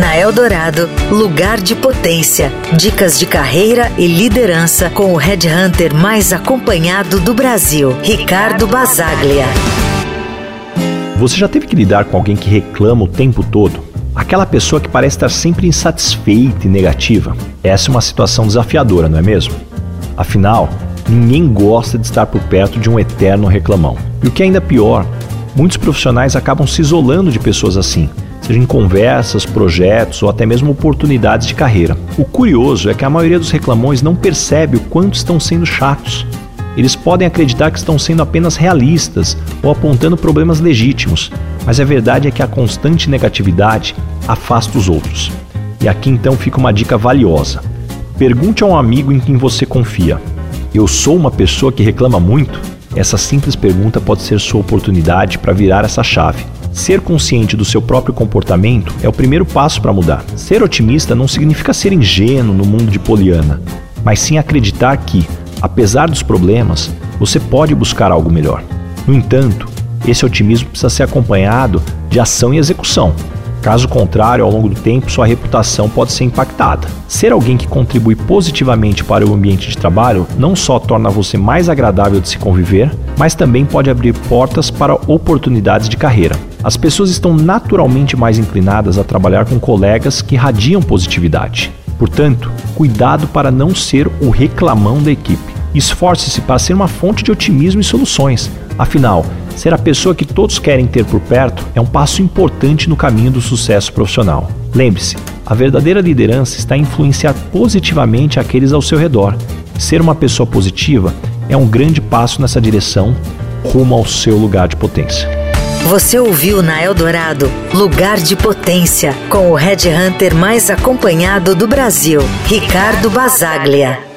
Na Eldorado, lugar de potência. Dicas de carreira e liderança com o headhunter mais acompanhado do Brasil, Ricardo Basaglia. Você já teve que lidar com alguém que reclama o tempo todo? Aquela pessoa que parece estar sempre insatisfeita e negativa? Essa é uma situação desafiadora, não é mesmo? Afinal, ninguém gosta de estar por perto de um eterno reclamão. E o que é ainda pior, muitos profissionais acabam se isolando de pessoas assim em conversas, projetos ou até mesmo oportunidades de carreira. O curioso é que a maioria dos reclamões não percebe o quanto estão sendo chatos. Eles podem acreditar que estão sendo apenas realistas ou apontando problemas legítimos, mas a verdade é que a constante negatividade afasta os outros. E aqui então fica uma dica valiosa. Pergunte a um amigo em quem você confia: Eu sou uma pessoa que reclama muito? Essa simples pergunta pode ser sua oportunidade para virar essa chave Ser consciente do seu próprio comportamento é o primeiro passo para mudar. Ser otimista não significa ser ingênuo no mundo de Poliana, mas sim acreditar que, apesar dos problemas, você pode buscar algo melhor. No entanto, esse otimismo precisa ser acompanhado de ação e execução. Caso contrário, ao longo do tempo, sua reputação pode ser impactada. Ser alguém que contribui positivamente para o ambiente de trabalho não só torna você mais agradável de se conviver, mas também pode abrir portas para oportunidades de carreira. As pessoas estão naturalmente mais inclinadas a trabalhar com colegas que radiam positividade. Portanto, cuidado para não ser o reclamão da equipe. Esforce-se para ser uma fonte de otimismo e soluções. Afinal, ser a pessoa que todos querem ter por perto é um passo importante no caminho do sucesso profissional. Lembre-se, a verdadeira liderança está em influenciar positivamente aqueles ao seu redor. Ser uma pessoa positiva é um grande passo nessa direção rumo ao seu lugar de potência. Você ouviu na Eldorado Lugar de Potência com o Red Hunter mais acompanhado do Brasil, Ricardo Basaglia.